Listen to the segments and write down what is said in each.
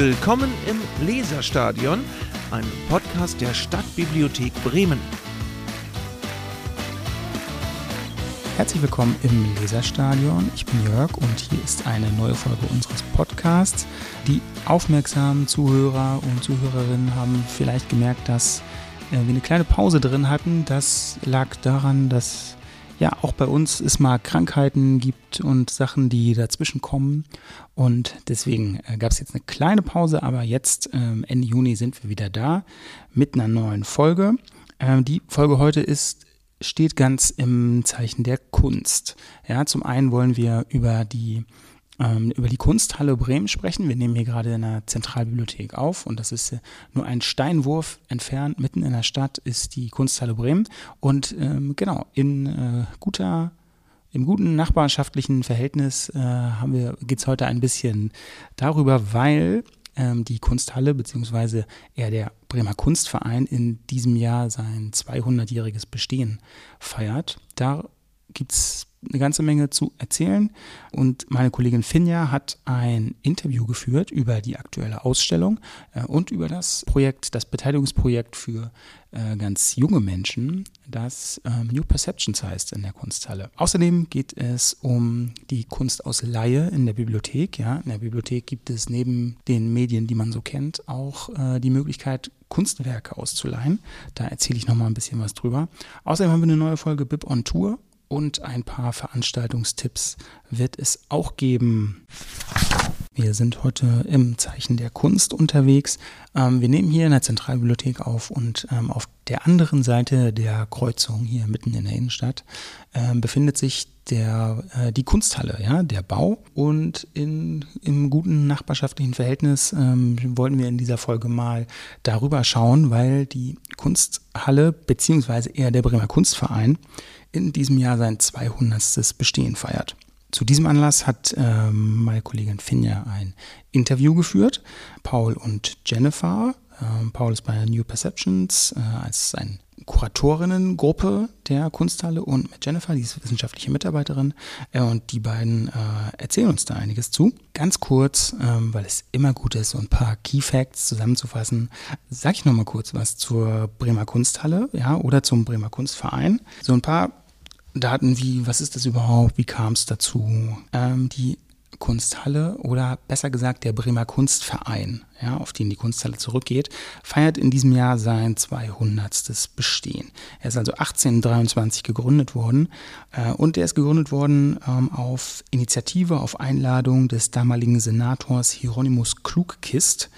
Willkommen im Leserstadion, einem Podcast der Stadtbibliothek Bremen. Herzlich willkommen im Leserstadion. Ich bin Jörg und hier ist eine neue Folge unseres Podcasts. Die aufmerksamen Zuhörer und Zuhörerinnen haben vielleicht gemerkt, dass äh, wir eine kleine Pause drin hatten. Das lag daran, dass ja auch bei uns es mal Krankheiten gibt und Sachen, die dazwischen kommen. Und deswegen äh, gab es jetzt eine kleine Pause, aber jetzt ähm, Ende Juni sind wir wieder da mit einer neuen Folge. Ähm, die Folge heute ist steht ganz im Zeichen der Kunst. Ja, zum einen wollen wir über die ähm, über die Kunsthalle Bremen sprechen. Wir nehmen hier gerade in der Zentralbibliothek auf und das ist nur ein Steinwurf entfernt, mitten in der Stadt ist die Kunsthalle Bremen. Und ähm, genau, in äh, guter im guten nachbarschaftlichen Verhältnis äh, haben wir, geht es heute ein bisschen darüber, weil ähm, die Kunsthalle beziehungsweise eher der Bremer Kunstverein in diesem Jahr sein 200-jähriges Bestehen feiert. Da gibt es eine ganze Menge zu erzählen. Und meine Kollegin Finja hat ein Interview geführt über die aktuelle Ausstellung äh, und über das Projekt, das Beteiligungsprojekt für äh, ganz junge Menschen, das ähm, New Perceptions heißt in der Kunsthalle. Außerdem geht es um die Kunst aus Laie in der Bibliothek. Ja. In der Bibliothek gibt es neben den Medien, die man so kennt, auch äh, die Möglichkeit, Kunstwerke auszuleihen. Da erzähle ich nochmal ein bisschen was drüber. Außerdem haben wir eine neue Folge Bib on Tour und ein paar Veranstaltungstipps wird es auch geben. Wir sind heute im Zeichen der Kunst unterwegs. Ähm, wir nehmen hier in der Zentralbibliothek auf und ähm, auf der anderen Seite der Kreuzung, hier mitten in der Innenstadt, äh, befindet sich der, äh, die Kunsthalle, ja, der Bau. Und in, im guten nachbarschaftlichen Verhältnis ähm, wollten wir in dieser Folge mal darüber schauen, weil die Kunsthalle, beziehungsweise eher der Bremer Kunstverein, in diesem Jahr sein 200. Bestehen feiert. Zu diesem Anlass hat äh, meine Kollegin Finja ein Interview geführt. Paul und Jennifer. Äh, Paul ist bei New Perceptions äh, als ein Kuratorinnengruppe der Kunsthalle und mit Jennifer, die ist wissenschaftliche Mitarbeiterin. Äh, und die beiden äh, erzählen uns da einiges zu. Ganz kurz, ähm, weil es immer gut ist, so ein paar Key Facts zusammenzufassen, sage ich nochmal kurz was zur Bremer Kunsthalle ja, oder zum Bremer Kunstverein. So ein paar Daten wie, was ist das überhaupt, wie kam es dazu? Ähm, die Kunsthalle oder besser gesagt der Bremer Kunstverein, ja, auf den die Kunsthalle zurückgeht, feiert in diesem Jahr sein 200. Bestehen. Er ist also 1823 gegründet worden äh, und er ist gegründet worden ähm, auf Initiative, auf Einladung des damaligen Senators Hieronymus Klugkist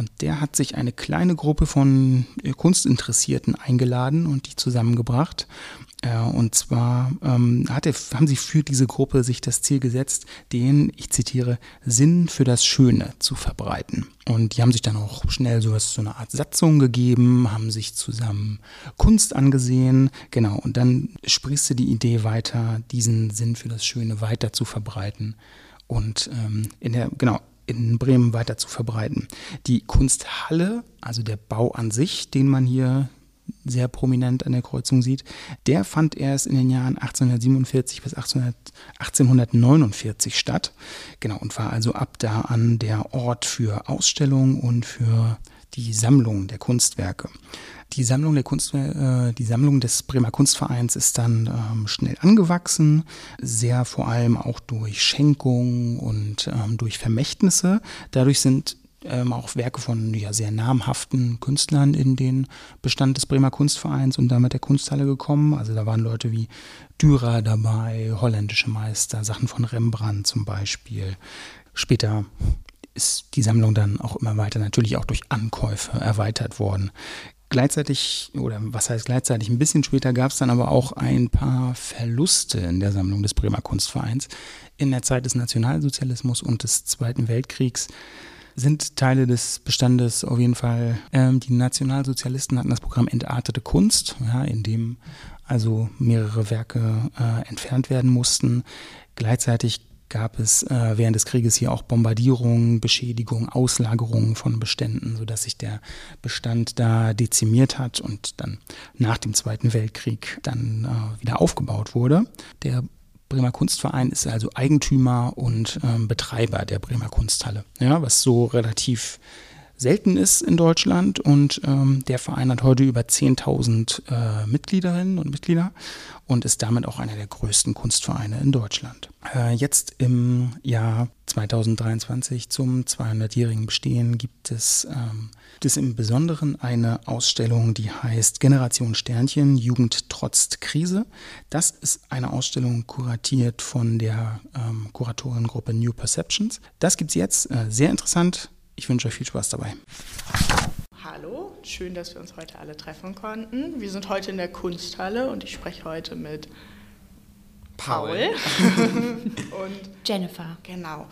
und der hat sich eine kleine Gruppe von äh, Kunstinteressierten eingeladen und die zusammengebracht. Äh, und zwar ähm, hatte, haben sie für diese Gruppe sich das Ziel gesetzt, den, ich zitiere, Sinn für das Schöne zu verbreiten. Und die haben sich dann auch schnell so, so eine Art Satzung gegeben, haben sich zusammen Kunst angesehen. Genau, und dann sprießte die Idee weiter, diesen Sinn für das Schöne weiter zu verbreiten. Und ähm, in der, genau, in Bremen weiter zu verbreiten. Die Kunsthalle, also der Bau an sich, den man hier sehr prominent an der Kreuzung sieht, der fand erst in den Jahren 1847 bis 1800, 1849 statt. Genau, und war also ab da an der Ort für Ausstellungen und für die Sammlung der Kunstwerke. Die Sammlung der Kunst, äh, die Sammlung des Bremer Kunstvereins ist dann ähm, schnell angewachsen, sehr vor allem auch durch Schenkungen und ähm, durch Vermächtnisse. Dadurch sind ähm, auch Werke von ja, sehr namhaften Künstlern in den Bestand des Bremer Kunstvereins und damit der Kunsthalle gekommen. Also da waren Leute wie Dürer dabei, holländische Meister, Sachen von Rembrandt zum Beispiel. Später ist die Sammlung dann auch immer weiter natürlich auch durch Ankäufe erweitert worden. Gleichzeitig, oder was heißt gleichzeitig, ein bisschen später gab es dann aber auch ein paar Verluste in der Sammlung des Bremer Kunstvereins. In der Zeit des Nationalsozialismus und des Zweiten Weltkriegs sind Teile des Bestandes auf jeden Fall. Ähm, die Nationalsozialisten hatten das Programm Entartete Kunst, ja, in dem also mehrere Werke äh, entfernt werden mussten. Gleichzeitig gab es äh, während des Krieges hier auch Bombardierungen, Beschädigungen, Auslagerungen von Beständen, sodass sich der Bestand da dezimiert hat und dann nach dem Zweiten Weltkrieg dann äh, wieder aufgebaut wurde. Der Bremer Kunstverein ist also Eigentümer und ähm, Betreiber der Bremer Kunsthalle, ja, was so relativ selten ist in Deutschland und ähm, der Verein hat heute über 10.000 äh, Mitgliederinnen und Mitglieder und ist damit auch einer der größten Kunstvereine in Deutschland. Äh, jetzt im Jahr 2023 zum 200-jährigen Bestehen gibt es, ähm, gibt es im Besonderen eine Ausstellung, die heißt Generation Sternchen, Jugend trotz Krise. Das ist eine Ausstellung kuratiert von der ähm, Kuratorengruppe New Perceptions. Das gibt es jetzt, äh, sehr interessant ich wünsche euch viel Spaß dabei. Hallo, schön, dass wir uns heute alle treffen konnten. Wir sind heute in der Kunsthalle und ich spreche heute mit Paul, und Jennifer. Genau.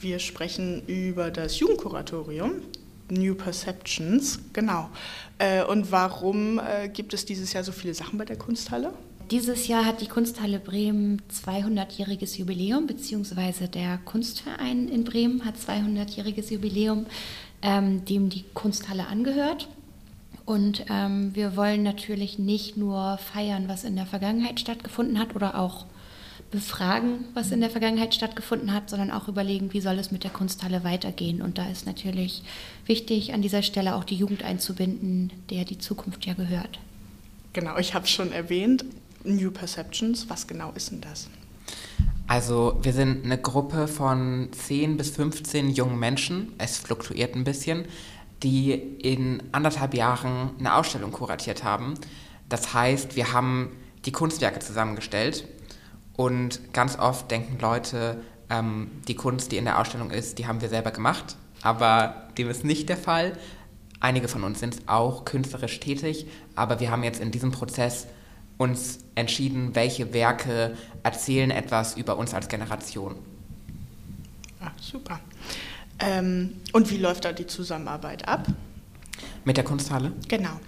Wir sprechen über das Jugendkuratorium New Perceptions. Genau. Äh, und warum äh, gibt es dieses Jahr so viele Sachen bei der Kunsthalle? Dieses Jahr hat die Kunsthalle Bremen 200-jähriges Jubiläum, beziehungsweise der Kunstverein in Bremen hat 200-jähriges Jubiläum, ähm, dem die Kunsthalle angehört. Und ähm, wir wollen natürlich nicht nur feiern, was in der Vergangenheit stattgefunden hat oder auch befragen, was in der Vergangenheit stattgefunden hat, sondern auch überlegen, wie soll es mit der Kunsthalle weitergehen. Und da ist natürlich wichtig, an dieser Stelle auch die Jugend einzubinden, der die Zukunft ja gehört. Genau, ich habe es schon erwähnt. New Perceptions, was genau ist denn das? Also wir sind eine Gruppe von 10 bis 15 jungen Menschen, es fluktuiert ein bisschen, die in anderthalb Jahren eine Ausstellung kuratiert haben. Das heißt, wir haben die Kunstwerke zusammengestellt und ganz oft denken Leute, ähm, die Kunst, die in der Ausstellung ist, die haben wir selber gemacht, aber dem ist nicht der Fall. Einige von uns sind auch künstlerisch tätig, aber wir haben jetzt in diesem Prozess uns entschieden, welche Werke erzählen etwas über uns als Generation. Ah, super. Ähm, und wie läuft da die Zusammenarbeit ab? Mit der Kunsthalle? Genau.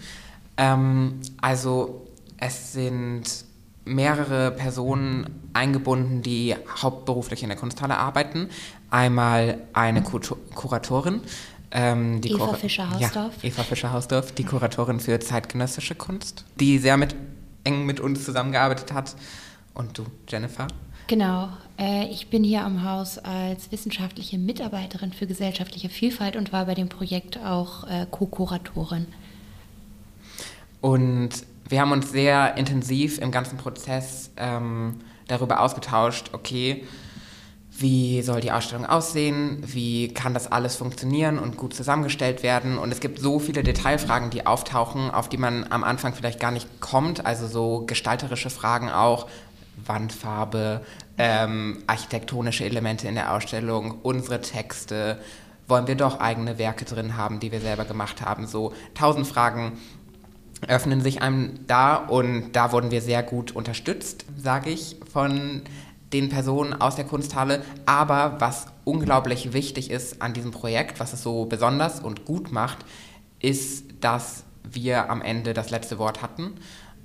Ähm, also es sind mehrere Personen eingebunden, die hauptberuflich in der Kunsthalle arbeiten. Einmal eine Kuratorin, ähm, Eva Fischer-Hausdorf. Ja, Eva Fischer-Hausdorf, die Kuratorin für zeitgenössische Kunst, die sehr mit eng mit uns zusammengearbeitet hat. Und du, Jennifer? Genau. Äh, ich bin hier am Haus als wissenschaftliche Mitarbeiterin für gesellschaftliche Vielfalt und war bei dem Projekt auch äh, Co-Kuratorin. Und wir haben uns sehr intensiv im ganzen Prozess ähm, darüber ausgetauscht, okay, wie soll die Ausstellung aussehen, wie kann das alles funktionieren und gut zusammengestellt werden. Und es gibt so viele Detailfragen, die auftauchen, auf die man am Anfang vielleicht gar nicht kommt. Also so gestalterische Fragen auch, Wandfarbe, ähm, architektonische Elemente in der Ausstellung, unsere Texte. Wollen wir doch eigene Werke drin haben, die wir selber gemacht haben? So tausend Fragen öffnen sich einem da und da wurden wir sehr gut unterstützt, sage ich, von den Personen aus der Kunsthalle. Aber was unglaublich wichtig ist an diesem Projekt, was es so besonders und gut macht, ist, dass wir am Ende das letzte Wort hatten.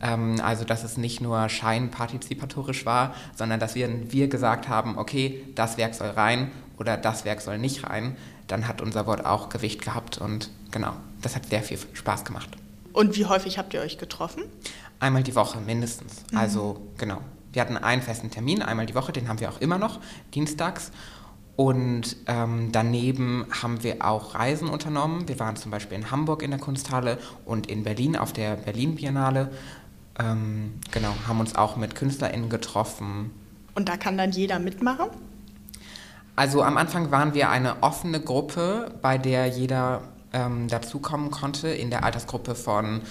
Ähm, also, dass es nicht nur scheinpartizipatorisch war, sondern dass wir, wir gesagt haben, okay, das Werk soll rein oder das Werk soll nicht rein. Dann hat unser Wort auch Gewicht gehabt und genau, das hat sehr viel Spaß gemacht. Und wie häufig habt ihr euch getroffen? Einmal die Woche mindestens. Mhm. Also genau, wir hatten einen festen Termin, einmal die Woche, den haben wir auch immer noch, dienstags. Und ähm, daneben haben wir auch Reisen unternommen. Wir waren zum Beispiel in Hamburg in der Kunsthalle und in Berlin auf der Berlin Biennale. Ähm, genau, haben uns auch mit KünstlerInnen getroffen. Und da kann dann jeder mitmachen? Also am Anfang waren wir eine offene Gruppe, bei der jeder ähm, dazukommen konnte, in der Altersgruppe von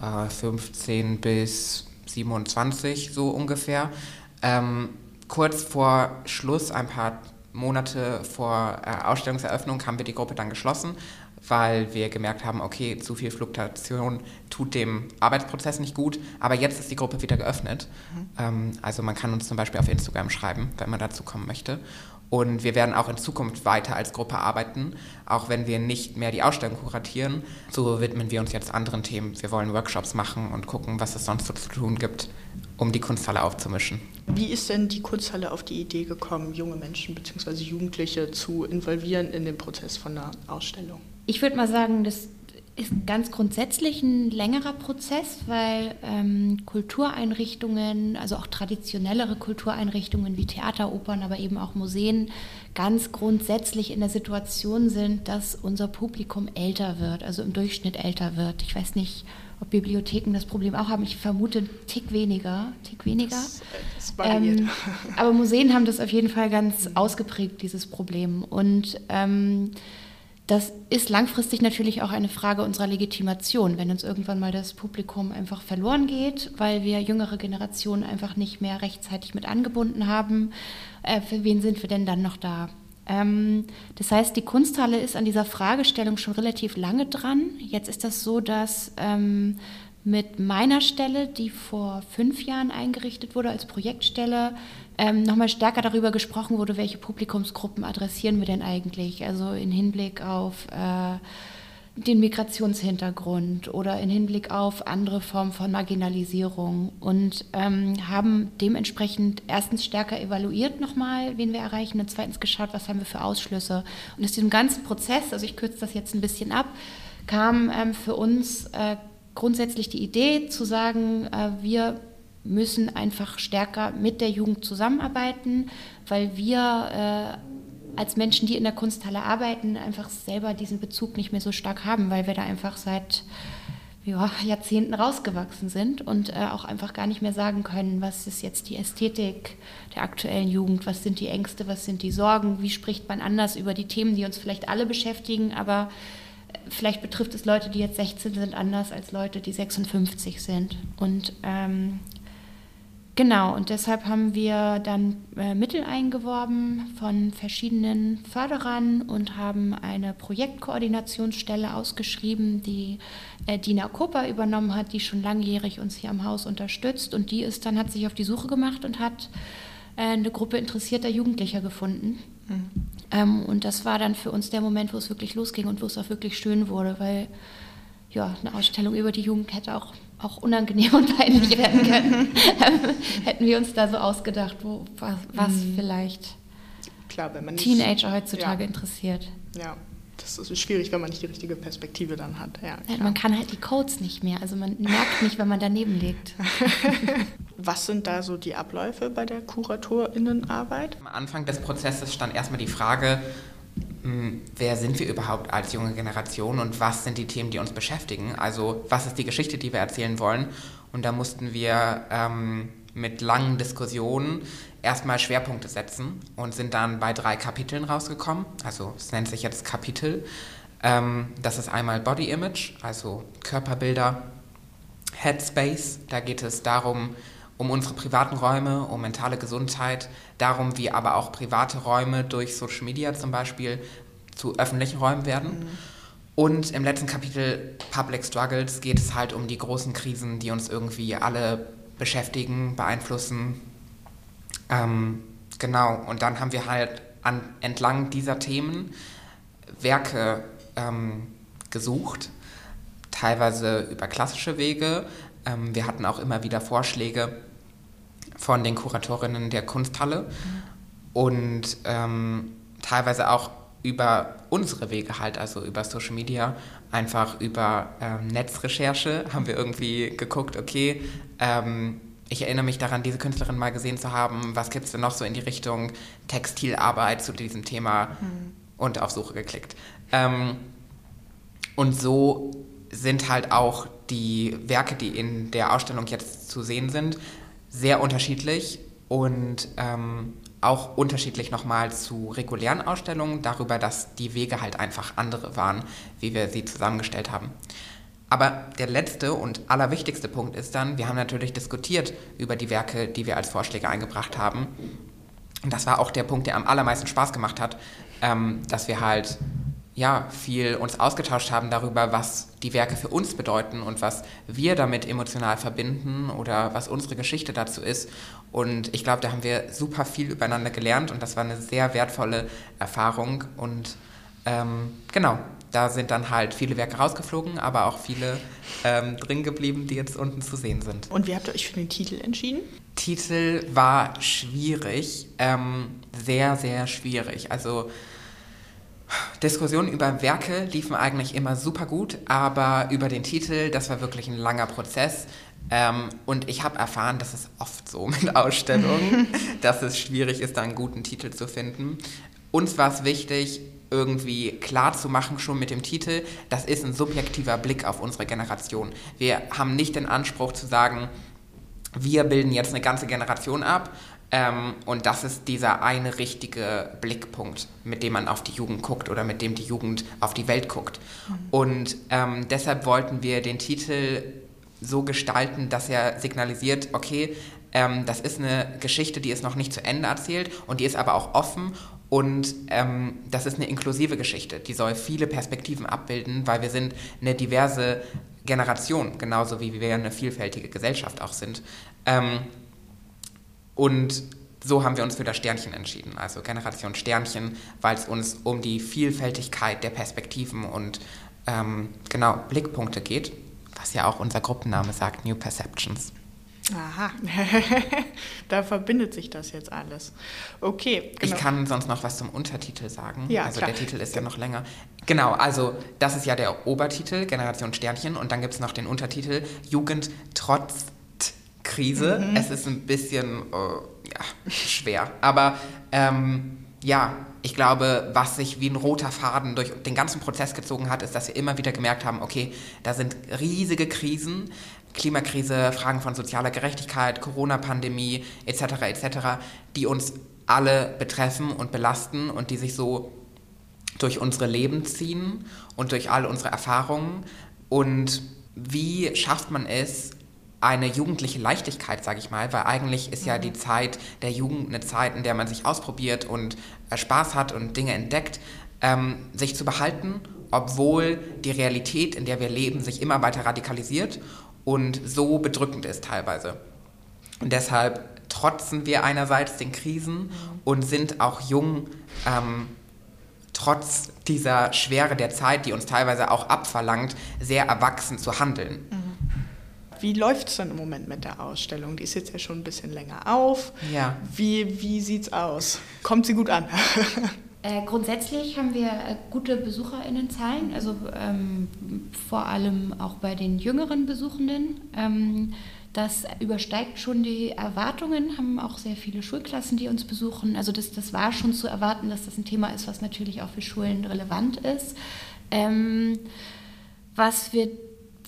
äh, 15 bis 27 so ungefähr. Ähm, kurz vor Schluss, ein paar Monate vor äh, Ausstellungseröffnung, haben wir die Gruppe dann geschlossen, weil wir gemerkt haben, okay, zu viel Fluktuation tut dem Arbeitsprozess nicht gut. Aber jetzt ist die Gruppe wieder geöffnet. Mhm. Ähm, also man kann uns zum Beispiel auf Instagram schreiben, wenn man dazu kommen möchte. Und wir werden auch in Zukunft weiter als Gruppe arbeiten, auch wenn wir nicht mehr die Ausstellung kuratieren. So widmen wir uns jetzt anderen Themen. Wir wollen Workshops machen und gucken, was es sonst so zu tun gibt, um die Kunsthalle aufzumischen. Wie ist denn die Kunsthalle auf die Idee gekommen, junge Menschen bzw. Jugendliche zu involvieren in den Prozess von der Ausstellung? Ich würde mal sagen, dass ist ganz grundsätzlich ein längerer Prozess, weil ähm, Kultureinrichtungen, also auch traditionellere Kultureinrichtungen wie Theater, Opern, aber eben auch Museen, ganz grundsätzlich in der Situation sind, dass unser Publikum älter wird, also im Durchschnitt älter wird. Ich weiß nicht, ob Bibliotheken das Problem auch haben. Ich vermute einen Tick weniger. Tick weniger. Das, das ähm, aber Museen haben das auf jeden Fall ganz ausgeprägt, dieses Problem. Und ähm, das ist langfristig natürlich auch eine Frage unserer Legitimation, wenn uns irgendwann mal das Publikum einfach verloren geht, weil wir jüngere Generationen einfach nicht mehr rechtzeitig mit angebunden haben. Äh, für wen sind wir denn dann noch da? Ähm, das heißt, die Kunsthalle ist an dieser Fragestellung schon relativ lange dran. Jetzt ist das so, dass ähm, mit meiner Stelle, die vor fünf Jahren eingerichtet wurde als Projektstelle, ähm, nochmal stärker darüber gesprochen wurde, welche Publikumsgruppen adressieren wir denn eigentlich? Also in Hinblick auf äh, den Migrationshintergrund oder in Hinblick auf andere Formen von Marginalisierung und ähm, haben dementsprechend erstens stärker evaluiert nochmal, wen wir erreichen und zweitens geschaut, was haben wir für Ausschlüsse. Und aus diesem ganzen Prozess, also ich kürze das jetzt ein bisschen ab, kam ähm, für uns äh, grundsätzlich die Idee zu sagen, äh, wir müssen einfach stärker mit der Jugend zusammenarbeiten, weil wir äh, als Menschen, die in der Kunsthalle arbeiten, einfach selber diesen Bezug nicht mehr so stark haben, weil wir da einfach seit ja, Jahrzehnten rausgewachsen sind und äh, auch einfach gar nicht mehr sagen können, was ist jetzt die Ästhetik der aktuellen Jugend, was sind die Ängste, was sind die Sorgen, wie spricht man anders über die Themen, die uns vielleicht alle beschäftigen, aber äh, vielleicht betrifft es Leute, die jetzt 16 sind, anders als Leute, die 56 sind. Und ähm, Genau, und deshalb haben wir dann äh, Mittel eingeworben von verschiedenen Förderern und haben eine Projektkoordinationsstelle ausgeschrieben, die äh, Dina Kupper übernommen hat, die schon langjährig uns hier am Haus unterstützt. Und die ist dann, hat sich auf die Suche gemacht und hat äh, eine Gruppe interessierter Jugendlicher gefunden. Mhm. Ähm, und das war dann für uns der Moment, wo es wirklich losging und wo es auch wirklich schön wurde, weil ja, eine Ausstellung über die Jugend hätte auch auch unangenehm und peinlich werden können. Hätten wir uns da so ausgedacht, wo, was, was mhm. vielleicht Klar, wenn man nicht, Teenager heutzutage ja. interessiert. Ja, das ist schwierig, wenn man nicht die richtige Perspektive dann hat. Ja, ja, man kann halt die Codes nicht mehr, also man merkt nicht, wenn man daneben liegt. Was sind da so die Abläufe bei der KuratorInnenarbeit? Am Anfang des Prozesses stand erstmal die Frage, wer sind wir überhaupt als junge Generation und was sind die Themen, die uns beschäftigen? Also was ist die Geschichte, die wir erzählen wollen? Und da mussten wir ähm, mit langen Diskussionen erstmal Schwerpunkte setzen und sind dann bei drei Kapiteln rausgekommen. Also es nennt sich jetzt Kapitel. Ähm, das ist einmal Body Image, also Körperbilder, Headspace, da geht es darum, um unsere privaten Räume, um mentale Gesundheit, darum, wie aber auch private Räume durch Social Media zum Beispiel zu öffentlichen Räumen werden. Mhm. Und im letzten Kapitel Public Struggles geht es halt um die großen Krisen, die uns irgendwie alle beschäftigen, beeinflussen. Ähm, genau, und dann haben wir halt an, entlang dieser Themen Werke ähm, gesucht, teilweise über klassische Wege. Ähm, wir hatten auch immer wieder Vorschläge von den Kuratorinnen der Kunsthalle mhm. und ähm, teilweise auch über unsere Wege halt, also über Social Media, einfach über ähm, Netzrecherche haben wir irgendwie geguckt, okay, ähm, ich erinnere mich daran, diese Künstlerin mal gesehen zu haben, was gibt es denn noch so in die Richtung Textilarbeit zu diesem Thema mhm. und auf Suche geklickt. Ähm, und so sind halt auch die Werke, die in der Ausstellung jetzt zu sehen sind, sehr unterschiedlich und ähm, auch unterschiedlich nochmal zu regulären Ausstellungen, darüber, dass die Wege halt einfach andere waren, wie wir sie zusammengestellt haben. Aber der letzte und allerwichtigste Punkt ist dann, wir haben natürlich diskutiert über die Werke, die wir als Vorschläge eingebracht haben. Und das war auch der Punkt, der am allermeisten Spaß gemacht hat, ähm, dass wir halt ja, viel uns ausgetauscht haben darüber, was die Werke für uns bedeuten und was wir damit emotional verbinden oder was unsere Geschichte dazu ist. Und ich glaube, da haben wir super viel übereinander gelernt und das war eine sehr wertvolle Erfahrung. Und ähm, genau, da sind dann halt viele Werke rausgeflogen, aber auch viele ähm, drin geblieben, die jetzt unten zu sehen sind. Und wie habt ihr euch für den Titel entschieden? Titel war schwierig, ähm, sehr, sehr schwierig. Also Diskussionen über Werke liefen eigentlich immer super gut, aber über den Titel, das war wirklich ein langer Prozess. Ähm, und ich habe erfahren, dass es oft so mit Ausstellungen, dass es schwierig ist, da einen guten Titel zu finden. Uns war es wichtig, irgendwie klar zu machen, schon mit dem Titel, das ist ein subjektiver Blick auf unsere Generation. Wir haben nicht den Anspruch zu sagen, wir bilden jetzt eine ganze Generation ab ähm, und das ist dieser eine richtige Blickpunkt, mit dem man auf die Jugend guckt oder mit dem die Jugend auf die Welt guckt. Mhm. Und ähm, deshalb wollten wir den Titel so gestalten, dass er signalisiert, okay, ähm, das ist eine Geschichte, die ist noch nicht zu Ende erzählt und die ist aber auch offen und ähm, das ist eine inklusive Geschichte, die soll viele Perspektiven abbilden, weil wir sind eine diverse Generation, genauso wie wir eine vielfältige Gesellschaft auch sind. Ähm, und so haben wir uns für das Sternchen entschieden, also Generation Sternchen, weil es uns um die Vielfältigkeit der Perspektiven und ähm, genau Blickpunkte geht, was ja auch unser Gruppenname sagt, New Perceptions. Aha, da verbindet sich das jetzt alles. Okay. Genau. Ich kann sonst noch was zum Untertitel sagen. Ja, also klar. der Titel ist ja noch länger. Genau, also das ist ja der Obertitel, Generation Sternchen, und dann gibt es noch den Untertitel Jugend trotz Krise. Mhm. Es ist ein bisschen äh, ja, schwer, aber ähm, ja, ich glaube, was sich wie ein roter Faden durch den ganzen Prozess gezogen hat, ist, dass wir immer wieder gemerkt haben, okay, da sind riesige Krisen, Klimakrise, Fragen von sozialer Gerechtigkeit, Corona-Pandemie etc. etc., die uns alle betreffen und belasten und die sich so durch unsere Leben ziehen und durch all unsere Erfahrungen. Und wie schafft man es, eine jugendliche Leichtigkeit, sage ich mal, weil eigentlich ist ja die Zeit der Jugend eine Zeit, in der man sich ausprobiert und äh, Spaß hat und Dinge entdeckt, ähm, sich zu behalten, obwohl die Realität, in der wir leben, sich immer weiter radikalisiert und so bedrückend ist teilweise. Und deshalb trotzen wir einerseits den Krisen und sind auch jung, ähm, trotz dieser Schwere der Zeit, die uns teilweise auch abverlangt, sehr erwachsen zu handeln. Wie läuft es denn im Moment mit der Ausstellung? Die ist jetzt ja schon ein bisschen länger auf. Ja. Wie, wie sieht es aus? Kommt sie gut an? Äh, grundsätzlich haben wir äh, gute BesucherInnenzahlen, also ähm, vor allem auch bei den jüngeren Besuchenden. Ähm, das übersteigt schon die Erwartungen, haben auch sehr viele Schulklassen, die uns besuchen. Also das, das war schon zu erwarten, dass das ein Thema ist, was natürlich auch für Schulen relevant ist. Ähm, was wir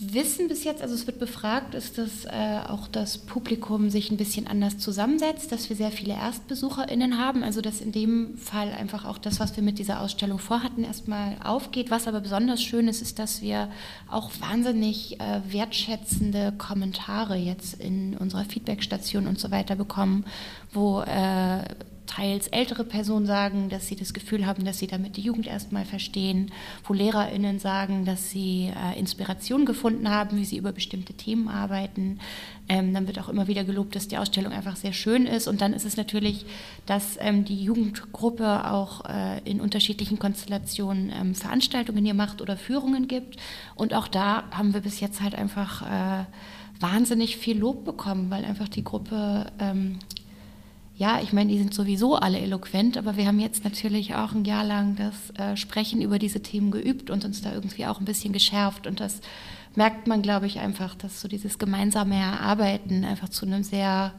wissen bis jetzt, also es wird befragt, ist, dass äh, auch das Publikum sich ein bisschen anders zusammensetzt, dass wir sehr viele ErstbesucherInnen haben, also dass in dem Fall einfach auch das, was wir mit dieser Ausstellung vorhatten, erstmal aufgeht. Was aber besonders schön ist, ist, dass wir auch wahnsinnig äh, wertschätzende Kommentare jetzt in unserer Feedbackstation und so weiter bekommen, wo äh, teils ältere Personen sagen, dass sie das Gefühl haben, dass sie damit die Jugend erstmal verstehen, wo LehrerInnen sagen, dass sie äh, Inspiration gefunden haben, wie sie über bestimmte Themen arbeiten. Ähm, dann wird auch immer wieder gelobt, dass die Ausstellung einfach sehr schön ist. Und dann ist es natürlich, dass ähm, die Jugendgruppe auch äh, in unterschiedlichen Konstellationen ähm, Veranstaltungen hier macht oder Führungen gibt. Und auch da haben wir bis jetzt halt einfach äh, wahnsinnig viel Lob bekommen, weil einfach die Gruppe ähm, ja, ich meine, die sind sowieso alle eloquent, aber wir haben jetzt natürlich auch ein Jahr lang das äh, Sprechen über diese Themen geübt und uns da irgendwie auch ein bisschen geschärft. Und das merkt man, glaube ich, einfach, dass so dieses gemeinsame Erarbeiten einfach zu einem sehr,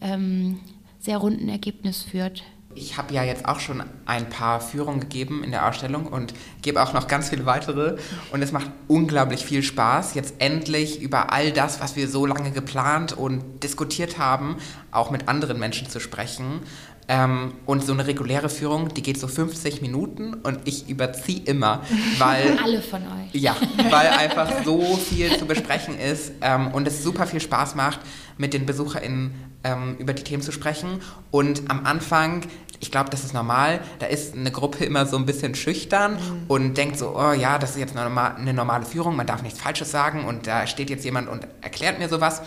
ähm, sehr runden Ergebnis führt. Ich habe ja jetzt auch schon ein paar Führungen gegeben in der Ausstellung und gebe auch noch ganz viele weitere. Und es macht unglaublich viel Spaß, jetzt endlich über all das, was wir so lange geplant und diskutiert haben, auch mit anderen Menschen zu sprechen. Ähm, und so eine reguläre Führung, die geht so 50 Minuten und ich überziehe immer, weil... Alle von euch. Ja, weil einfach so viel zu besprechen ist ähm, und es super viel Spaß macht, mit den BesucherInnen ähm, über die Themen zu sprechen. Und am Anfang, ich glaube, das ist normal, da ist eine Gruppe immer so ein bisschen schüchtern mhm. und denkt so, oh ja, das ist jetzt eine, normal, eine normale Führung, man darf nichts Falsches sagen und da steht jetzt jemand und erklärt mir sowas.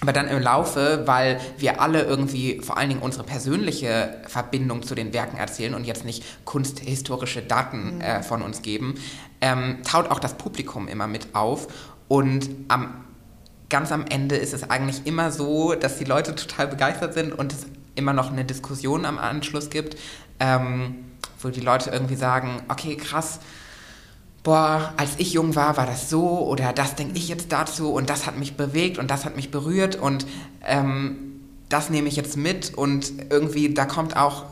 Aber dann im Laufe, weil wir alle irgendwie vor allen Dingen unsere persönliche Verbindung zu den Werken erzählen und jetzt nicht kunsthistorische Daten mhm. äh, von uns geben, ähm, taut auch das Publikum immer mit auf. Und am ganz am Ende ist es eigentlich immer so, dass die Leute total begeistert sind und es immer noch eine Diskussion am Anschluss gibt, ähm, wo die Leute irgendwie sagen, okay, krass, boah, als ich jung war, war das so oder das denke ich jetzt dazu und das hat mich bewegt und das hat mich berührt und ähm, das nehme ich jetzt mit und irgendwie da kommt auch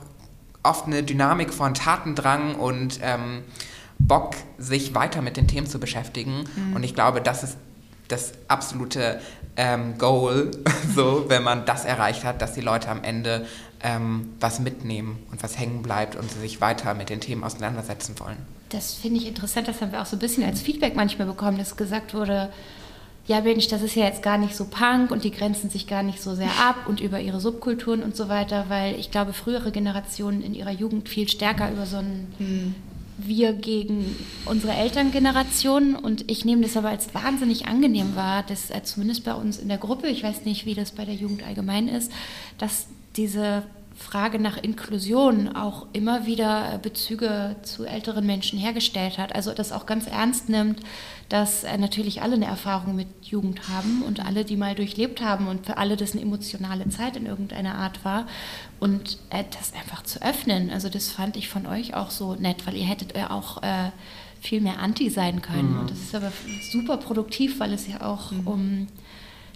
oft eine Dynamik von Tatendrang und ähm, Bock, sich weiter mit den Themen zu beschäftigen. Mhm. Und ich glaube, das ist das absolute ähm, Goal, so, wenn man das erreicht hat, dass die Leute am Ende ähm, was mitnehmen und was hängen bleibt und sie sich weiter mit den Themen auseinandersetzen wollen. Das finde ich interessant, das haben wir auch so ein bisschen als Feedback manchmal bekommen, dass gesagt wurde, ja Mensch, das ist ja jetzt gar nicht so Punk und die grenzen sich gar nicht so sehr ab und über ihre Subkulturen und so weiter, weil ich glaube, frühere Generationen in ihrer Jugend viel stärker über so ein hm. Wir gegen unsere Elterngeneration und ich nehme das aber als wahnsinnig angenehm wahr, dass äh, zumindest bei uns in der Gruppe, ich weiß nicht, wie das bei der Jugend allgemein ist, dass diese Frage nach Inklusion auch immer wieder Bezüge zu älteren Menschen hergestellt hat. Also das auch ganz ernst nimmt, dass äh, natürlich alle eine Erfahrung mit Jugend haben und alle, die mal durchlebt haben und für alle das eine emotionale Zeit in irgendeiner Art war. Und äh, das einfach zu öffnen, also das fand ich von euch auch so nett, weil ihr hättet ja auch äh, viel mehr Anti sein können. Mhm. Und das ist aber super produktiv, weil es ja auch mhm. um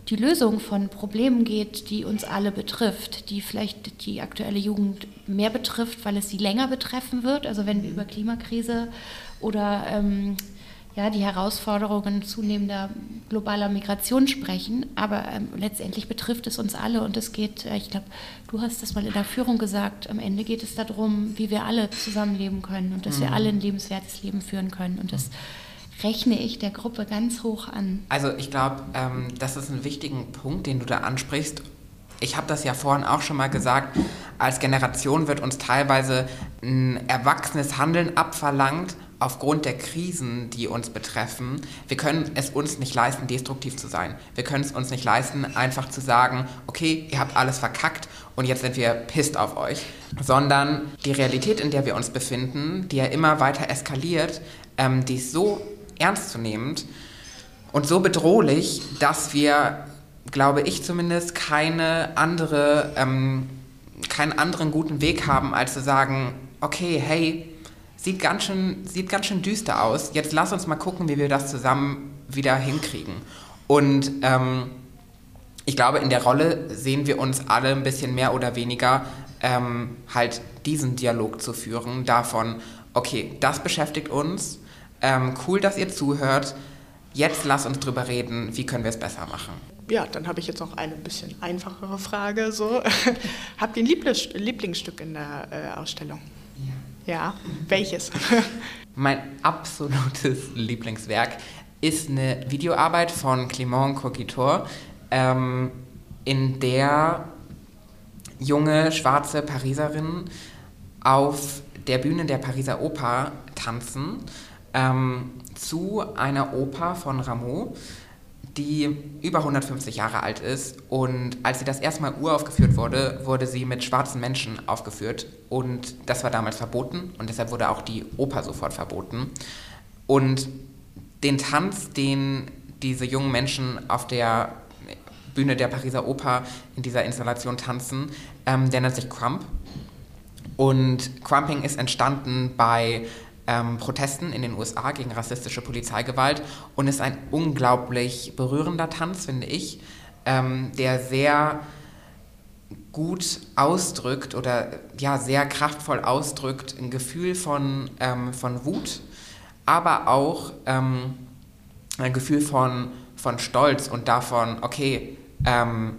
die Lösung von Problemen geht, die uns alle betrifft, die vielleicht die aktuelle Jugend mehr betrifft, weil es sie länger betreffen wird. Also wenn wir über Klimakrise oder ähm, ja, die Herausforderungen zunehmender globaler Migration sprechen. Aber ähm, letztendlich betrifft es uns alle und es geht, äh, ich glaube, du hast das mal in der Führung gesagt, am Ende geht es darum, wie wir alle zusammenleben können und dass mhm. wir alle ein lebenswertes Leben führen können. Und das rechne ich der Gruppe ganz hoch an. Also ich glaube, ähm, das ist ein wichtiger Punkt, den du da ansprichst. Ich habe das ja vorhin auch schon mal gesagt, als Generation wird uns teilweise ein erwachsenes Handeln abverlangt aufgrund der Krisen, die uns betreffen. Wir können es uns nicht leisten, destruktiv zu sein. Wir können es uns nicht leisten, einfach zu sagen, okay, ihr habt alles verkackt und jetzt sind wir pisst auf euch. Sondern die Realität, in der wir uns befinden, die ja immer weiter eskaliert, ähm, die ist so ernstzunehmend und so bedrohlich, dass wir, glaube ich zumindest, keine andere, ähm, keinen anderen guten Weg haben, als zu sagen, okay, hey, sieht ganz, schön, sieht ganz schön düster aus, jetzt lass uns mal gucken, wie wir das zusammen wieder hinkriegen. Und ähm, ich glaube, in der Rolle sehen wir uns alle ein bisschen mehr oder weniger ähm, halt diesen Dialog zu führen, davon, okay, das beschäftigt uns, ähm, cool, dass ihr zuhört. Jetzt lasst uns drüber reden, wie können wir es besser machen. Ja, dann habe ich jetzt noch eine bisschen einfachere Frage. So. Habt ihr ein Lieblingsstück in der äh, Ausstellung? Ja. Ja, welches? mein absolutes Lieblingswerk ist eine Videoarbeit von Clément Coquitor, ähm, in der junge schwarze Pariserinnen auf der Bühne der Pariser Oper tanzen ähm, zu einer Oper von Rameau, die über 150 Jahre alt ist. Und als sie das erste Mal uraufgeführt wurde, wurde sie mit schwarzen Menschen aufgeführt. Und das war damals verboten und deshalb wurde auch die Oper sofort verboten. Und den Tanz, den diese jungen Menschen auf der Bühne der Pariser Oper in dieser Installation tanzen, ähm, der nennt sich Crump. Und Crumping ist entstanden bei ähm, Protesten in den USA gegen rassistische Polizeigewalt. Und ist ein unglaublich berührender Tanz, finde ich, ähm, der sehr gut ausdrückt oder ja sehr kraftvoll ausdrückt ein Gefühl von, ähm, von Wut, aber auch ähm, ein Gefühl von, von Stolz und davon, okay, ähm,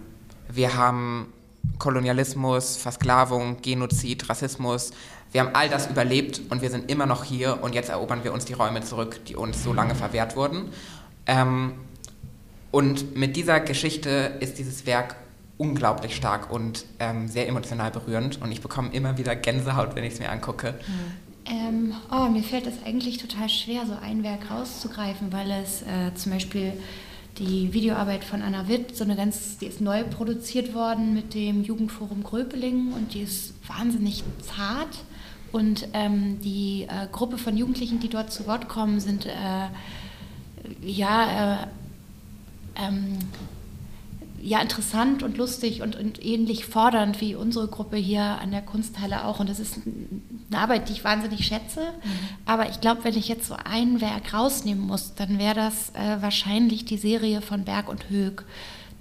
wir haben Kolonialismus, Versklavung, Genozid, Rassismus, wir haben all das überlebt und wir sind immer noch hier und jetzt erobern wir uns die Räume zurück, die uns so lange verwehrt wurden. Ähm, und mit dieser Geschichte ist dieses Werk unglaublich stark und ähm, sehr emotional berührend und ich bekomme immer wieder Gänsehaut, wenn ich es mir angucke. Ähm, oh, mir fällt es eigentlich total schwer, so ein Werk rauszugreifen, weil es äh, zum Beispiel die Videoarbeit von Anna Witt, so eine ganz, die ist neu produziert worden mit dem Jugendforum Gröpeling und die ist wahnsinnig zart und ähm, die äh, Gruppe von Jugendlichen, die dort zu Wort kommen, sind äh, ja, äh, ähm, ja interessant und lustig und, und, ähnlich fordernd wie unsere Gruppe hier an der Kunsthalle auch. Und das ist eine Arbeit, die ich wahnsinnig schätze. Mhm. Aber ich glaube, wenn ich jetzt so ein Werk rausnehmen muss, dann wäre das äh, wahrscheinlich die Serie von Berg und Höck.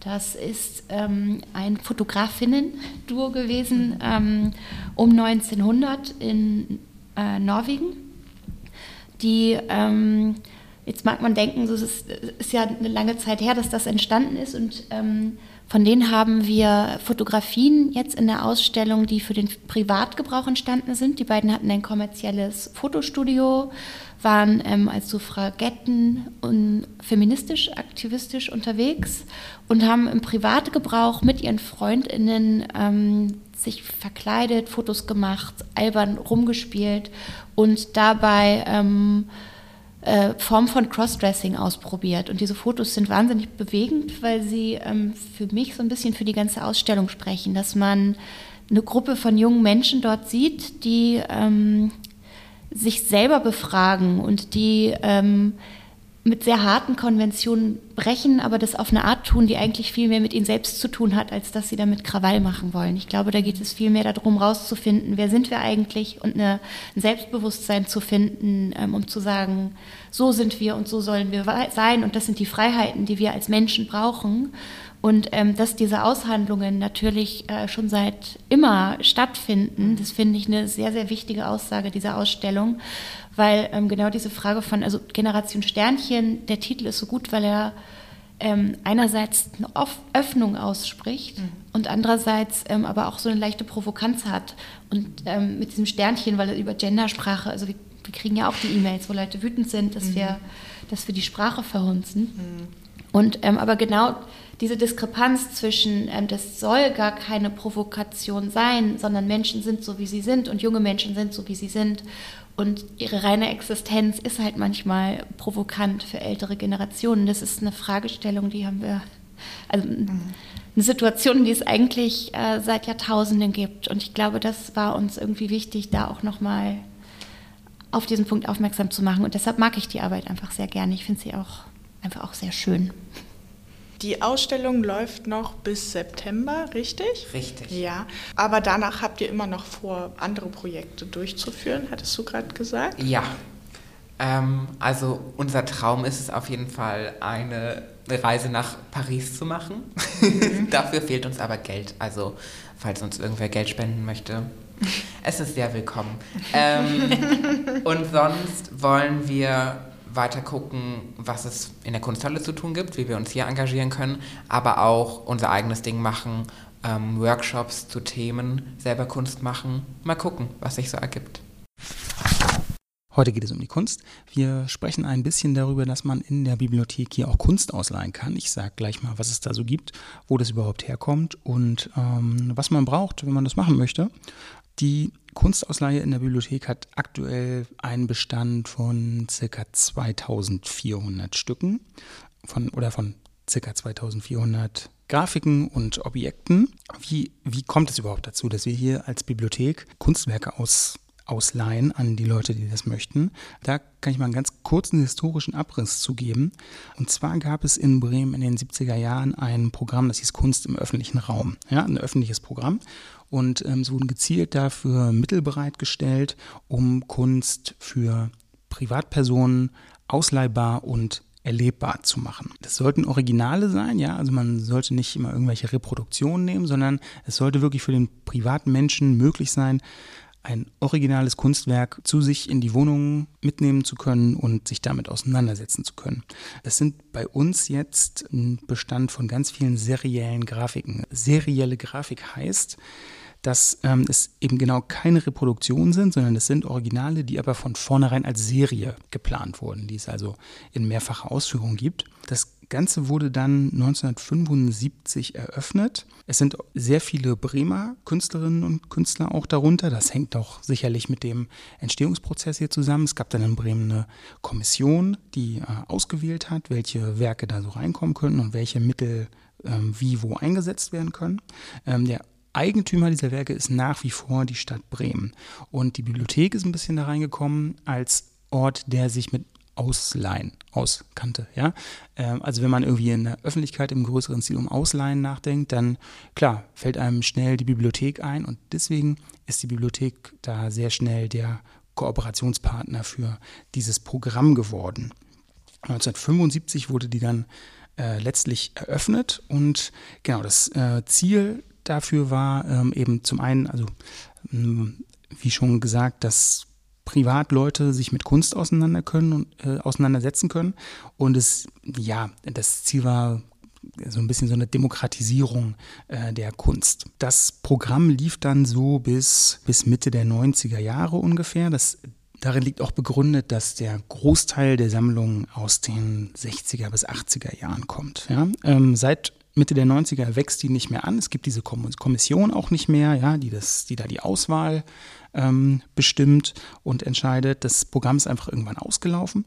Das ist ähm, ein Fotografinnen-Duo gewesen ähm, um 1900 in äh, Norwegen, die ähm, Jetzt mag man denken, es ist, ist, ja eine lange Zeit her, dass das entstanden ist und ähm, von denen haben wir Fotografien jetzt in der Ausstellung, die für den Privatgebrauch entstanden sind. Die beiden hatten ein kommerzielles Fotostudio, waren ähm, als Suffragetten und feministisch, aktivistisch unterwegs und haben im Privatgebrauch mit ihren Freundinnen ähm, sich verkleidet, Fotos gemacht, albern rumgespielt und dabei ähm, äh, Form von Crossdressing ausprobiert. Und diese Fotos sind wahnsinnig bewegend, weil sie ähm, für mich so ein bisschen für die ganze Ausstellung sprechen, dass man eine Gruppe von jungen Menschen dort sieht, die ähm, sich selber befragen und die ähm, mit sehr harten Konventionen brechen, aber das auf eine Art tun, die eigentlich viel mehr mit ihnen selbst zu tun hat, als dass sie damit Krawall machen wollen. Ich glaube, da geht es viel mehr darum, rauszufinden, wer sind wir eigentlich und eine, ein Selbstbewusstsein zu finden, ähm, um zu sagen, so sind wir und so sollen wir sein und das sind die Freiheiten, die wir als Menschen brauchen. Und ähm, dass diese Aushandlungen natürlich äh, schon seit immer stattfinden, das finde ich eine sehr, sehr wichtige Aussage dieser Ausstellung weil ähm, genau diese Frage von, also Generation Sternchen, der Titel ist so gut, weil er ähm, einerseits eine Öffnung ausspricht mhm. und andererseits ähm, aber auch so eine leichte Provokanz hat. Und ähm, mit diesem Sternchen, weil er über Gendersprache, also wir, wir kriegen ja auch die E-Mails, wo Leute wütend sind, dass, mhm. wir, dass wir die Sprache verhunzen. Mhm. Und ähm, aber genau diese Diskrepanz zwischen, ähm, das soll gar keine Provokation sein, sondern Menschen sind so, wie sie sind und junge Menschen sind so, wie sie sind. Und ihre reine Existenz ist halt manchmal provokant für ältere Generationen. Das ist eine Fragestellung, die haben wir, also eine Situation, die es eigentlich äh, seit Jahrtausenden gibt. Und ich glaube, das war uns irgendwie wichtig, da auch nochmal auf diesen Punkt aufmerksam zu machen. Und deshalb mag ich die Arbeit einfach sehr gerne. Ich finde sie auch einfach auch sehr schön. Die Ausstellung läuft noch bis September, richtig? Richtig. Ja, aber danach habt ihr immer noch vor, andere Projekte durchzuführen, hattest du gerade gesagt? Ja. Ähm, also unser Traum ist es auf jeden Fall, eine Reise nach Paris zu machen. Mhm. Dafür fehlt uns aber Geld. Also falls uns irgendwer Geld spenden möchte, es ist sehr willkommen. ähm, und sonst wollen wir weiter gucken, was es in der Kunsthalle zu tun gibt, wie wir uns hier engagieren können, aber auch unser eigenes Ding machen, ähm, Workshops zu Themen, selber Kunst machen. Mal gucken, was sich so ergibt. Heute geht es um die Kunst. Wir sprechen ein bisschen darüber, dass man in der Bibliothek hier auch Kunst ausleihen kann. Ich sage gleich mal, was es da so gibt, wo das überhaupt herkommt und ähm, was man braucht, wenn man das machen möchte. Die Kunstausleihe in der Bibliothek hat aktuell einen Bestand von ca. 2400 Stücken von, oder von ca. 2400 Grafiken und Objekten. Wie, wie kommt es überhaupt dazu, dass wir hier als Bibliothek Kunstwerke aus, ausleihen an die Leute, die das möchten? Da kann ich mal einen ganz kurzen historischen Abriss zugeben. Und zwar gab es in Bremen in den 70er Jahren ein Programm, das hieß Kunst im öffentlichen Raum. Ja, ein öffentliches Programm und ähm, es wurden gezielt dafür Mittel bereitgestellt, um Kunst für Privatpersonen ausleihbar und erlebbar zu machen. Das sollten Originale sein, ja, also man sollte nicht immer irgendwelche Reproduktionen nehmen, sondern es sollte wirklich für den privaten Menschen möglich sein, ein originales Kunstwerk zu sich in die Wohnung mitnehmen zu können und sich damit auseinandersetzen zu können. Das sind bei uns jetzt ein Bestand von ganz vielen seriellen Grafiken. Serielle Grafik heißt, dass ähm, es eben genau keine Reproduktionen sind, sondern es sind Originale, die aber von vornherein als Serie geplant wurden, die es also in mehrfacher Ausführung gibt. Das Ganze wurde dann 1975 eröffnet. Es sind sehr viele Bremer Künstlerinnen und Künstler auch darunter. Das hängt auch sicherlich mit dem Entstehungsprozess hier zusammen. Es gab dann in Bremen eine Kommission, die äh, ausgewählt hat, welche Werke da so reinkommen können und welche Mittel ähm, wie wo eingesetzt werden können. Ähm, der Eigentümer dieser Werke ist nach wie vor die Stadt Bremen. Und die Bibliothek ist ein bisschen da reingekommen als Ort, der sich mit Ausleihen auskannte. Ja? Ähm, also wenn man irgendwie in der Öffentlichkeit im größeren Stil um Ausleihen nachdenkt, dann klar, fällt einem schnell die Bibliothek ein und deswegen ist die Bibliothek da sehr schnell der Kooperationspartner für dieses Programm geworden. 1975 wurde die dann äh, letztlich eröffnet und genau das äh, Ziel dafür war ähm, eben zum einen, also ähm, wie schon gesagt, dass Privatleute sich mit Kunst auseinander können und äh, auseinandersetzen können. Und es, ja, das Ziel war so ein bisschen so eine Demokratisierung äh, der Kunst. Das Programm lief dann so bis, bis Mitte der 90er Jahre ungefähr. Das Darin liegt auch begründet, dass der Großteil der Sammlungen aus den 60er bis 80er Jahren kommt. Ja? Ähm, seit Mitte der 90er wächst die nicht mehr an. Es gibt diese Kommission auch nicht mehr, ja, die, das, die da die Auswahl ähm, bestimmt und entscheidet. Das Programm ist einfach irgendwann ausgelaufen.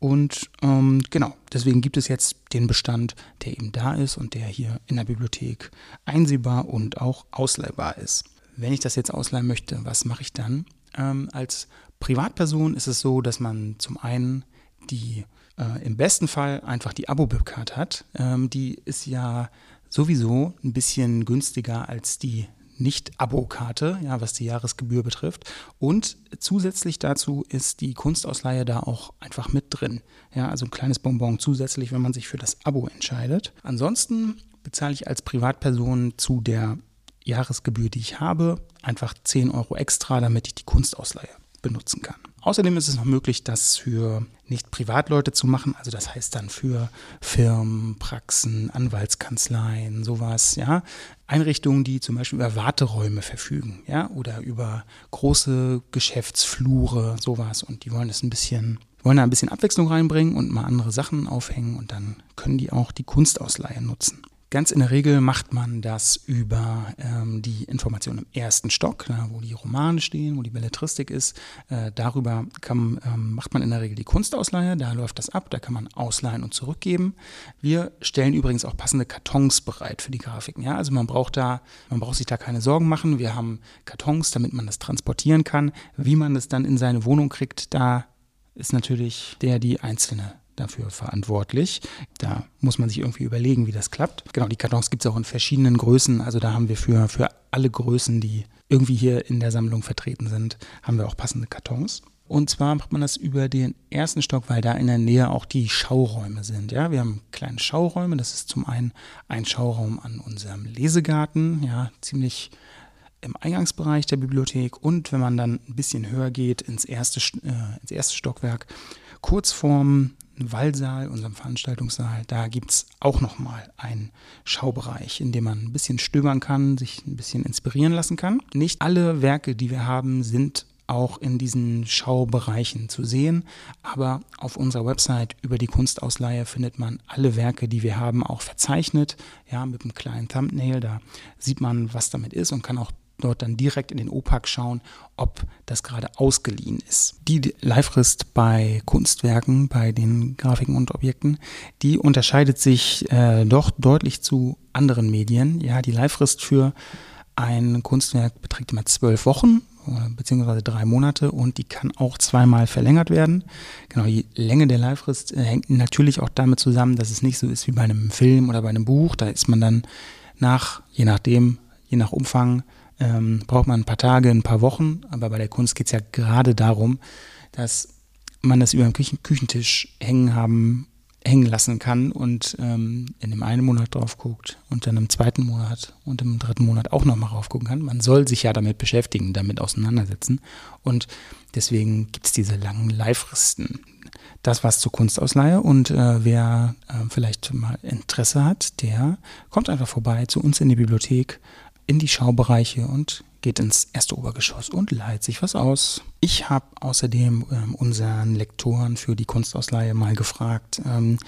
Und ähm, genau, deswegen gibt es jetzt den Bestand, der eben da ist und der hier in der Bibliothek einsehbar und auch ausleihbar ist. Wenn ich das jetzt ausleihen möchte, was mache ich dann? Ähm, als Privatperson ist es so, dass man zum einen die äh, im besten Fall einfach die Abo-Bib-Card hat. Ähm, die ist ja sowieso ein bisschen günstiger als die nicht-Abo-Karte, ja, was die Jahresgebühr betrifft. Und zusätzlich dazu ist die Kunstausleihe da auch einfach mit drin. Ja, also ein kleines Bonbon zusätzlich, wenn man sich für das Abo entscheidet. Ansonsten bezahle ich als Privatperson zu der Jahresgebühr, die ich habe, einfach 10 Euro extra, damit ich die Kunstausleihe benutzen kann. Außerdem ist es noch möglich, das für nicht Privatleute zu machen, also das heißt dann für Firmen, Praxen, Anwaltskanzleien, sowas, ja. Einrichtungen, die zum Beispiel über Warteräume verfügen, ja, oder über große Geschäftsflure, sowas. Und die wollen das ein bisschen, wollen da ein bisschen Abwechslung reinbringen und mal andere Sachen aufhängen und dann können die auch die Kunstausleihe nutzen. Ganz in der Regel macht man das über ähm, die Information im ersten Stock, na, wo die Romane stehen, wo die Belletristik ist. Äh, darüber kann, ähm, macht man in der Regel die Kunstausleihe, da läuft das ab, da kann man ausleihen und zurückgeben. Wir stellen übrigens auch passende Kartons bereit für die Grafiken. Ja? Also man braucht da, man braucht sich da keine Sorgen machen. Wir haben Kartons, damit man das transportieren kann. Wie man das dann in seine Wohnung kriegt, da ist natürlich der die einzelne dafür verantwortlich. Da muss man sich irgendwie überlegen, wie das klappt. Genau, die Kartons gibt es auch in verschiedenen Größen. Also da haben wir für, für alle Größen, die irgendwie hier in der Sammlung vertreten sind, haben wir auch passende Kartons. Und zwar macht man das über den ersten Stock, weil da in der Nähe auch die Schauräume sind. Ja, wir haben kleine Schauräume. Das ist zum einen ein Schauraum an unserem Lesegarten, ja, ziemlich im Eingangsbereich der Bibliothek. Und wenn man dann ein bisschen höher geht ins erste, äh, ins erste Stockwerk, kurz vorm Wallsaal, unserem Veranstaltungssaal, da gibt es auch nochmal einen Schaubereich, in dem man ein bisschen stöbern kann, sich ein bisschen inspirieren lassen kann. Nicht alle Werke, die wir haben, sind auch in diesen Schaubereichen zu sehen. Aber auf unserer Website über die Kunstausleihe findet man alle Werke, die wir haben, auch verzeichnet. Ja, mit einem kleinen Thumbnail. Da sieht man, was damit ist und kann auch dort dann direkt in den OPAC schauen, ob das gerade ausgeliehen ist. Die Leihfrist bei Kunstwerken, bei den Grafiken und Objekten, die unterscheidet sich äh, doch deutlich zu anderen Medien. Ja, die Leihfrist für ein Kunstwerk beträgt immer zwölf Wochen äh, beziehungsweise drei Monate und die kann auch zweimal verlängert werden. Genau, die Länge der Leihfrist äh, hängt natürlich auch damit zusammen, dass es nicht so ist wie bei einem Film oder bei einem Buch. Da ist man dann nach, je nachdem, je nach Umfang, ähm, braucht man ein paar Tage, ein paar Wochen. Aber bei der Kunst geht es ja gerade darum, dass man das über dem Küchen Küchentisch hängen haben, hängen lassen kann und ähm, in dem einen Monat drauf guckt und dann im zweiten Monat und im dritten Monat auch nochmal drauf gucken kann. Man soll sich ja damit beschäftigen, damit auseinandersetzen. Und deswegen gibt es diese langen Leihfristen. Das war's zur Kunstausleihe und äh, wer äh, vielleicht mal Interesse hat, der kommt einfach vorbei zu uns in die Bibliothek in die Schaubereiche und geht ins erste Obergeschoss und leiht sich was aus. Ich habe außerdem ähm, unseren Lektoren für die Kunstausleihe mal gefragt, ähm,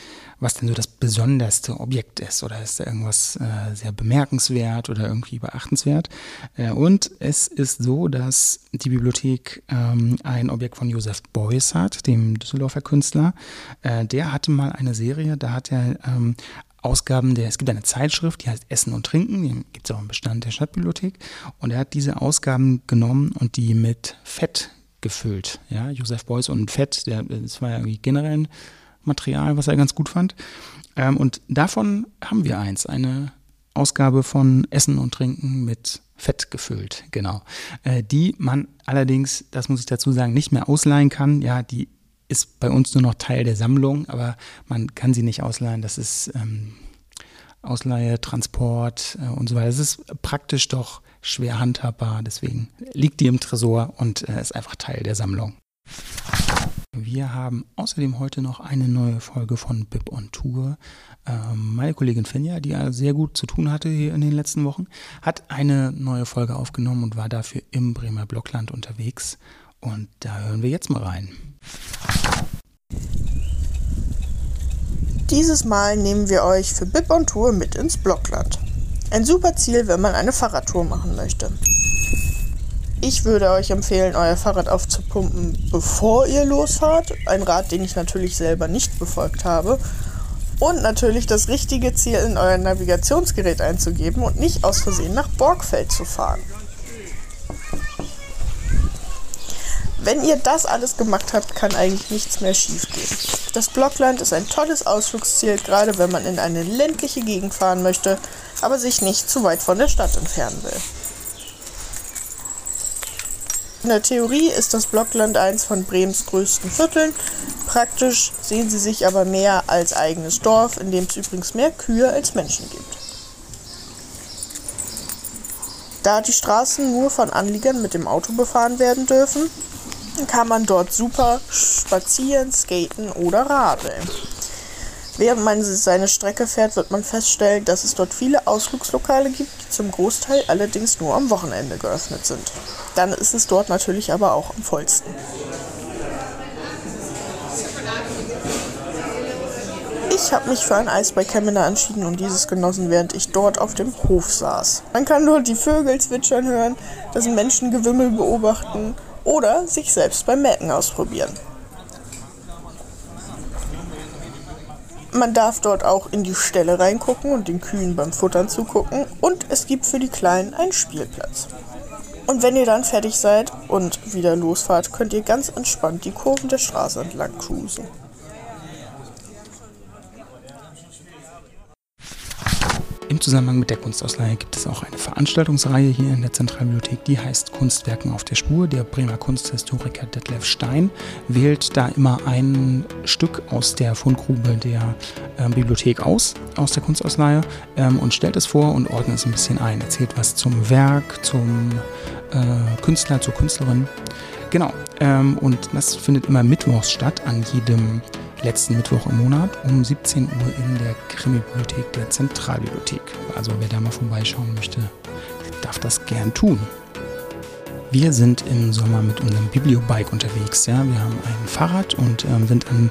was denn so das besonderste Objekt ist oder ist da irgendwas äh, sehr bemerkenswert oder irgendwie beachtenswert. Äh, und es ist so, dass die Bibliothek ähm, ein Objekt von Joseph Beuys hat, dem Düsseldorfer Künstler. Äh, der hatte mal eine Serie, da hat er ähm, Ausgaben der, es gibt eine Zeitschrift, die heißt Essen und Trinken, die gibt es auch im Bestand der Stadtbibliothek. Und er hat diese Ausgaben genommen und die mit Fett gefüllt. Ja, Josef Beuys und Fett, der, das war ja irgendwie generell ein Material, was er ganz gut fand. Ähm, und davon haben wir eins, eine Ausgabe von Essen und Trinken mit Fett gefüllt, genau. Äh, die man allerdings, das muss ich dazu sagen, nicht mehr ausleihen kann. Ja, die ist bei uns nur noch Teil der Sammlung, aber man kann sie nicht ausleihen. Das ist ähm, Ausleihe, Transport äh, und so weiter. Es ist praktisch doch schwer handhabbar, deswegen liegt die im Tresor und äh, ist einfach Teil der Sammlung. Wir haben außerdem heute noch eine neue Folge von Bib on Tour. Ähm, meine Kollegin Fenja, die sehr gut zu tun hatte hier in den letzten Wochen, hat eine neue Folge aufgenommen und war dafür im Bremer Blockland unterwegs. Und da hören wir jetzt mal rein. Dieses Mal nehmen wir euch für Bib on Tour mit ins Blockland. Ein super Ziel, wenn man eine Fahrradtour machen möchte. Ich würde euch empfehlen, euer Fahrrad aufzupumpen, bevor ihr losfahrt. Ein Rat, den ich natürlich selber nicht befolgt habe. Und natürlich das richtige Ziel in euer Navigationsgerät einzugeben und nicht aus Versehen nach Borgfeld zu fahren. Wenn ihr das alles gemacht habt, kann eigentlich nichts mehr schiefgehen. Das Blockland ist ein tolles Ausflugsziel, gerade wenn man in eine ländliche Gegend fahren möchte, aber sich nicht zu weit von der Stadt entfernen will. In der Theorie ist das Blockland eins von Bremens größten Vierteln. Praktisch sehen sie sich aber mehr als eigenes Dorf, in dem es übrigens mehr Kühe als Menschen gibt. Da die Straßen nur von Anliegern mit dem Auto befahren werden dürfen, kann man dort super spazieren, skaten oder radeln. Während man seine Strecke fährt, wird man feststellen, dass es dort viele Ausflugslokale gibt, die zum Großteil allerdings nur am Wochenende geöffnet sind. Dann ist es dort natürlich aber auch am vollsten. Ich habe mich für ein Eis bei Kemmener entschieden und dieses genossen, während ich dort auf dem Hof saß. Man kann dort die Vögel zwitschern hören, das Menschengewimmel beobachten oder sich selbst beim Melken ausprobieren. Man darf dort auch in die Ställe reingucken und den Kühen beim Futtern zugucken und es gibt für die Kleinen einen Spielplatz. Und wenn ihr dann fertig seid und wieder losfahrt, könnt ihr ganz entspannt die Kurven der Straße entlang cruisen. Im Zusammenhang mit der Kunstausleihe gibt es auch eine Veranstaltungsreihe hier in der Zentralbibliothek, die heißt Kunstwerken auf der Spur. Der Bremer Kunsthistoriker Detlef Stein wählt da immer ein Stück aus der Fundgrube der äh, Bibliothek aus, aus der Kunstausleihe, ähm, und stellt es vor und ordnet es ein bisschen ein. Erzählt was zum Werk, zum äh, Künstler, zur Künstlerin. Genau, ähm, und das findet immer mittwochs statt, an jedem letzten Mittwoch im Monat um 17 Uhr in der Krimi-Bibliothek der Zentralbibliothek. Also wer da mal vorbeischauen möchte, darf das gern tun. Wir sind im Sommer mit unserem Bibliobike unterwegs. Ja? Wir haben ein Fahrrad und ähm, sind an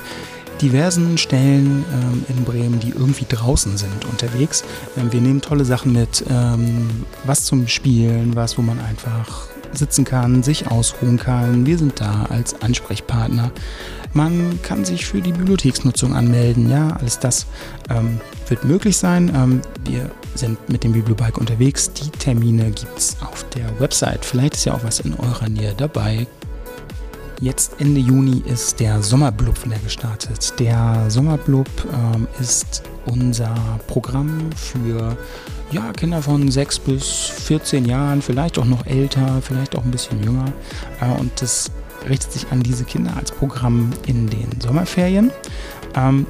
diversen Stellen ähm, in Bremen, die irgendwie draußen sind, unterwegs. Ähm, wir nehmen tolle Sachen mit, ähm, was zum Spielen, was, wo man einfach sitzen kann, sich ausruhen kann. Wir sind da als Ansprechpartner. Man kann sich für die Bibliotheksnutzung anmelden. Ja, alles das ähm, wird möglich sein. Ähm, wir sind mit dem Bibliobike unterwegs. Die Termine gibt es auf der Website. Vielleicht ist ja auch was in eurer Nähe dabei. Jetzt Ende Juni ist der Sommerblub wieder gestartet. Der Sommerblub ähm, ist unser Programm für ja, Kinder von 6 bis 14 Jahren, vielleicht auch noch älter, vielleicht auch ein bisschen jünger. Äh, und das richtet sich an diese Kinder als Programm in den Sommerferien. Ähm,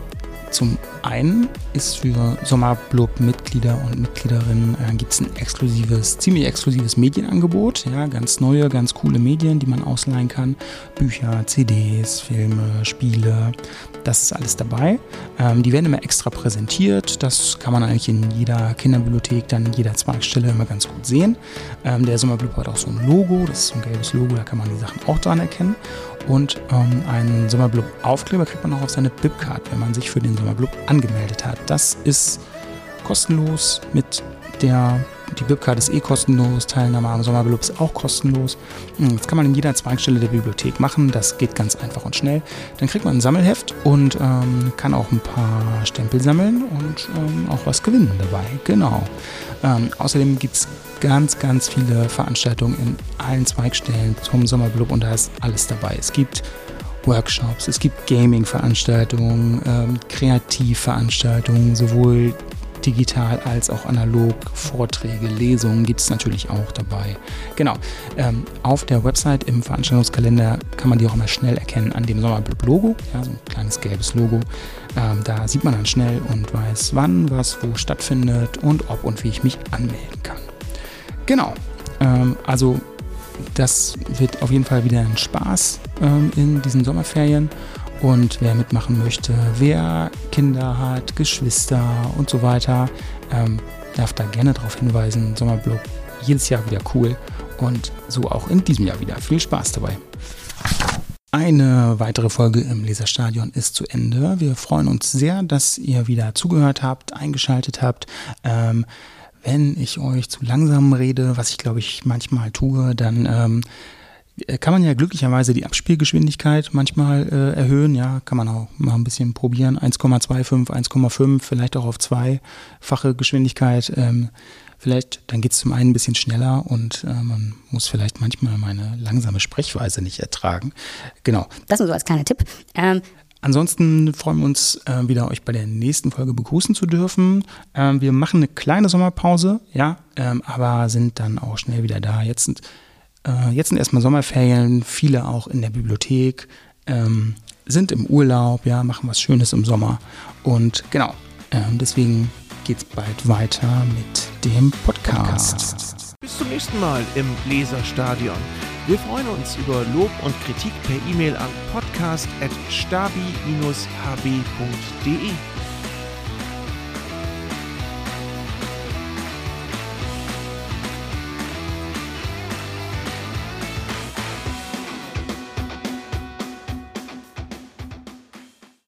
zum einen ist für Sommerblub-Mitglieder und Mitgliederinnen äh, gibt es ein exklusives, ziemlich exklusives Medienangebot. Ja, ganz neue, ganz coole Medien, die man ausleihen kann. Bücher, CDs, Filme, Spiele. Das ist alles dabei. Ähm, die werden immer extra präsentiert. Das kann man eigentlich in jeder Kinderbibliothek, dann in jeder Zweigstelle immer ganz gut sehen. Ähm, der Sommerblub hat auch so ein Logo. Das ist ein gelbes Logo, da kann man die Sachen auch dran erkennen. Und ähm, einen Sommerblub-Aufkleber kriegt man auch auf seine Bibcard, wenn man sich für den Sommerblub angemeldet hat. Das ist kostenlos mit der die Bibcard ist eh kostenlos, Teilnahme am Sommerblub ist auch kostenlos. Hm, das kann man in jeder Zweigstelle der Bibliothek machen, das geht ganz einfach und schnell. Dann kriegt man ein Sammelheft und ähm, kann auch ein paar Stempel sammeln und ähm, auch was gewinnen dabei. Genau. Ähm, außerdem gibt es ganz, ganz viele Veranstaltungen in allen Zweigstellen zum Sommerblub und da ist alles dabei. Es gibt Workshops, es gibt Gaming-Veranstaltungen, ähm, Kreativveranstaltungen, sowohl digital als auch analog, Vorträge, Lesungen gibt es natürlich auch dabei. Genau, ähm, auf der Website im Veranstaltungskalender kann man die auch immer schnell erkennen an dem Sommerblub-Logo, ja, so ein kleines gelbes Logo. Ähm, da sieht man dann schnell und weiß, wann was wo stattfindet und ob und wie ich mich anmelden kann. Genau, ähm, also das wird auf jeden Fall wieder ein Spaß ähm, in diesen Sommerferien. Und wer mitmachen möchte, wer Kinder hat, Geschwister und so weiter, ähm, darf da gerne darauf hinweisen. Sommerblog jedes Jahr wieder cool und so auch in diesem Jahr wieder. Viel Spaß dabei. Eine weitere Folge im Leserstadion ist zu Ende. Wir freuen uns sehr, dass ihr wieder zugehört habt, eingeschaltet habt. Ähm, wenn ich euch zu langsam rede, was ich glaube ich manchmal tue, dann ähm, äh, kann man ja glücklicherweise die Abspielgeschwindigkeit manchmal äh, erhöhen. Ja, kann man auch mal ein bisschen probieren. 1,25, 1,5, vielleicht auch auf zweifache Geschwindigkeit. Ähm, vielleicht, dann geht es zum einen ein bisschen schneller und äh, man muss vielleicht manchmal meine langsame Sprechweise nicht ertragen. Genau. Das nur so als kleiner Tipp. Ähm, Ansonsten freuen wir uns äh, wieder, euch bei der nächsten Folge begrüßen zu dürfen. Ähm, wir machen eine kleine Sommerpause, ja, ähm, aber sind dann auch schnell wieder da. Jetzt sind äh, jetzt sind erstmal Sommerferien, viele auch in der Bibliothek, ähm, sind im Urlaub, ja, machen was Schönes im Sommer. Und genau, ähm, deswegen geht es bald weiter mit dem Podcast. Bis zum nächsten Mal im Leserstadion. Wir freuen uns über Lob und Kritik per E-Mail an podcast.stabi-hb.de.